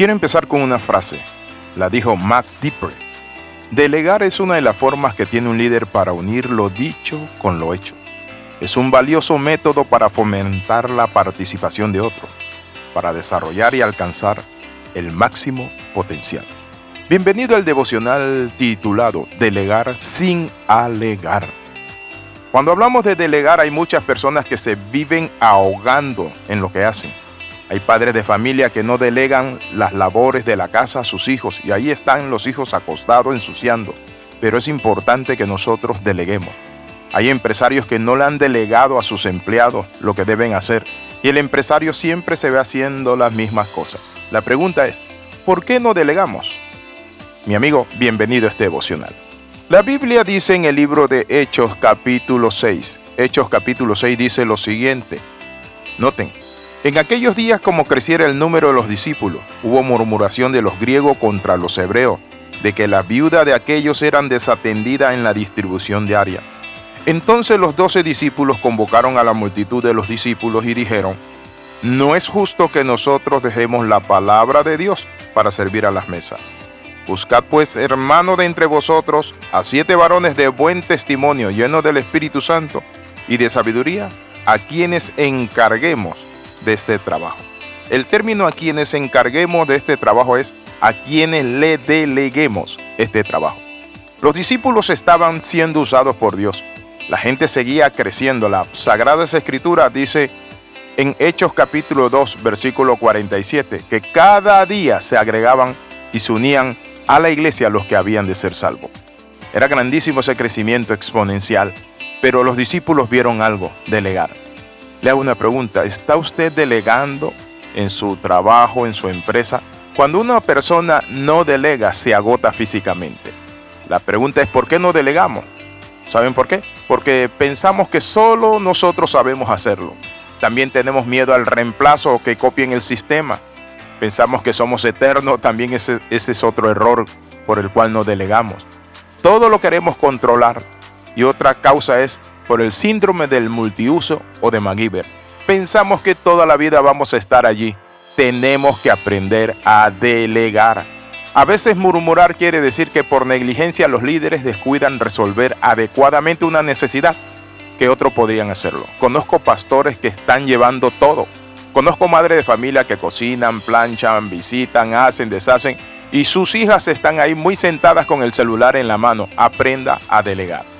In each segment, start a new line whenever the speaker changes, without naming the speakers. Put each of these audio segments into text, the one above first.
Quiero empezar con una frase. La dijo Max Dipper. Delegar es una de las formas que tiene un líder para unir lo dicho con lo hecho. Es un valioso método para fomentar la participación de otro, para desarrollar y alcanzar el máximo potencial. Bienvenido al devocional titulado Delegar sin alegar. Cuando hablamos de delegar hay muchas personas que se viven ahogando en lo que hacen hay padres de familia que no delegan las labores de la casa a sus hijos y ahí están los hijos acostados ensuciando. Pero es importante que nosotros deleguemos. Hay empresarios que no le han delegado a sus empleados lo que deben hacer y el empresario siempre se ve haciendo las mismas cosas. La pregunta es, ¿por qué no delegamos? Mi amigo, bienvenido a este devocional. La Biblia dice en el libro de Hechos capítulo 6, Hechos capítulo 6 dice lo siguiente. Noten, en aquellos días, como creciera el número de los discípulos, hubo murmuración de los griegos contra los hebreos, de que la viuda de aquellos eran desatendidas en la distribución diaria. Entonces los doce discípulos convocaron a la multitud de los discípulos y dijeron, no es justo que nosotros dejemos la palabra de Dios para servir a las mesas. Buscad pues, hermano de entre vosotros, a siete varones de buen testimonio, llenos del Espíritu Santo y de sabiduría, a quienes encarguemos de este trabajo. El término a quienes encarguemos de este trabajo es a quienes le deleguemos este trabajo. Los discípulos estaban siendo usados por Dios. La gente seguía creciendo. La Sagrada Escritura dice en Hechos capítulo 2, versículo 47, que cada día se agregaban y se unían a la iglesia los que habían de ser salvos. Era grandísimo ese crecimiento exponencial, pero los discípulos vieron algo, delegar. Le hago una pregunta, ¿está usted delegando en su trabajo, en su empresa? Cuando una persona no delega, se agota físicamente. La pregunta es, ¿por qué no delegamos? ¿Saben por qué? Porque pensamos que solo nosotros sabemos hacerlo. También tenemos miedo al reemplazo o que copien el sistema. Pensamos que somos eternos, también ese, ese es otro error por el cual no delegamos. Todo lo queremos controlar. Y otra causa es por el síndrome del multiuso o de MacGyver. Pensamos que toda la vida vamos a estar allí. Tenemos que aprender a delegar. A veces murmurar quiere decir que por negligencia los líderes descuidan resolver adecuadamente una necesidad que otros podrían hacerlo. Conozco pastores que están llevando todo. Conozco madres de familia que cocinan, planchan, visitan, hacen, deshacen y sus hijas están ahí muy sentadas con el celular en la mano. Aprenda a delegar.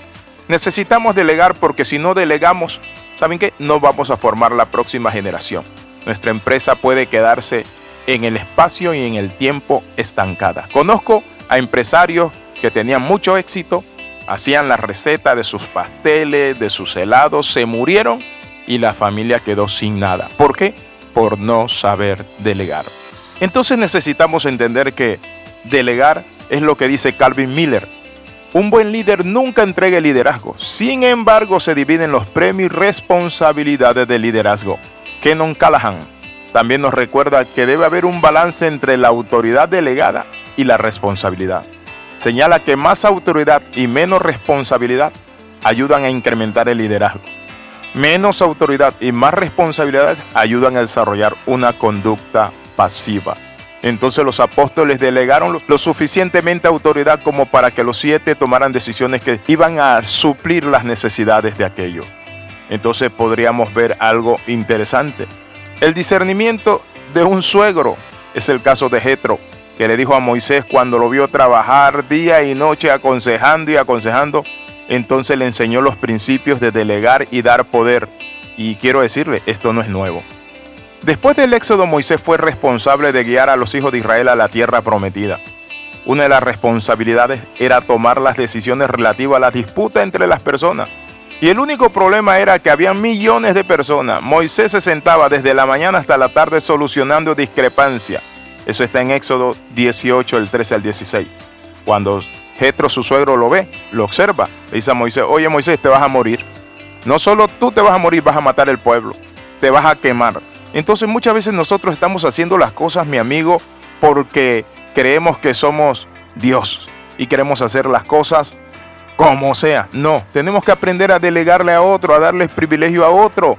Necesitamos delegar porque si no delegamos, ¿saben qué? No vamos a formar la próxima generación. Nuestra empresa puede quedarse en el espacio y en el tiempo estancada. Conozco a empresarios que tenían mucho éxito, hacían la receta de sus pasteles, de sus helados, se murieron y la familia quedó sin nada. ¿Por qué? Por no saber delegar. Entonces necesitamos entender que delegar es lo que dice Calvin Miller un buen líder nunca entrega el liderazgo, sin embargo se dividen los premios y responsabilidades del liderazgo. Kenon Callahan también nos recuerda que debe haber un balance entre la autoridad delegada y la responsabilidad. Señala que más autoridad y menos responsabilidad ayudan a incrementar el liderazgo. Menos autoridad y más responsabilidad ayudan a desarrollar una conducta pasiva. Entonces los apóstoles delegaron lo suficientemente autoridad como para que los siete tomaran decisiones que iban a suplir las necesidades de aquello. Entonces podríamos ver algo interesante. El discernimiento de un suegro es el caso de Jetro, que le dijo a Moisés cuando lo vio trabajar día y noche aconsejando y aconsejando, entonces le enseñó los principios de delegar y dar poder. Y quiero decirle, esto no es nuevo. Después del éxodo, Moisés fue responsable de guiar a los hijos de Israel a la tierra prometida. Una de las responsabilidades era tomar las decisiones relativas a la disputa entre las personas. Y el único problema era que había millones de personas. Moisés se sentaba desde la mañana hasta la tarde solucionando discrepancias. Eso está en Éxodo 18, el 13 al 16. Cuando Jetro, su suegro, lo ve, lo observa, le dice a Moisés, oye Moisés, te vas a morir. No solo tú te vas a morir, vas a matar el pueblo, te vas a quemar. Entonces muchas veces nosotros estamos haciendo las cosas, mi amigo, porque creemos que somos Dios y queremos hacer las cosas como sea. No, tenemos que aprender a delegarle a otro, a darles privilegio a otro.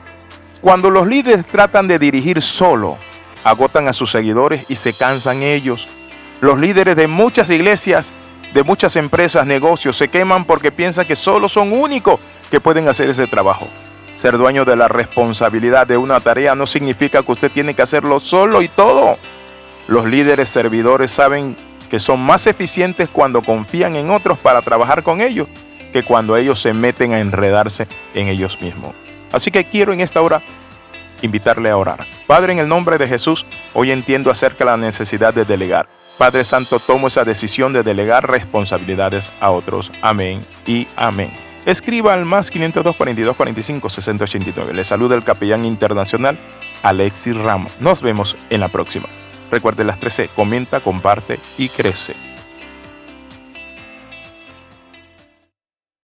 Cuando los líderes tratan de dirigir solo, agotan a sus seguidores y se cansan ellos. Los líderes de muchas iglesias, de muchas empresas, negocios, se queman porque piensan que solo son únicos que pueden hacer ese trabajo. Ser dueño de la responsabilidad de una tarea no significa que usted tiene que hacerlo solo y todo. Los líderes servidores saben que son más eficientes cuando confían en otros para trabajar con ellos que cuando ellos se meten a enredarse en ellos mismos. Así que quiero en esta hora invitarle a orar. Padre, en el nombre de Jesús, hoy entiendo acerca de la necesidad de delegar. Padre Santo, tomo esa decisión de delegar responsabilidades a otros. Amén y amén. Escriba al más 502 42 45 6089. Le saluda el capellán internacional Alexis Ramos. Nos vemos en la próxima. Recuerde las 13, comenta, comparte y crece.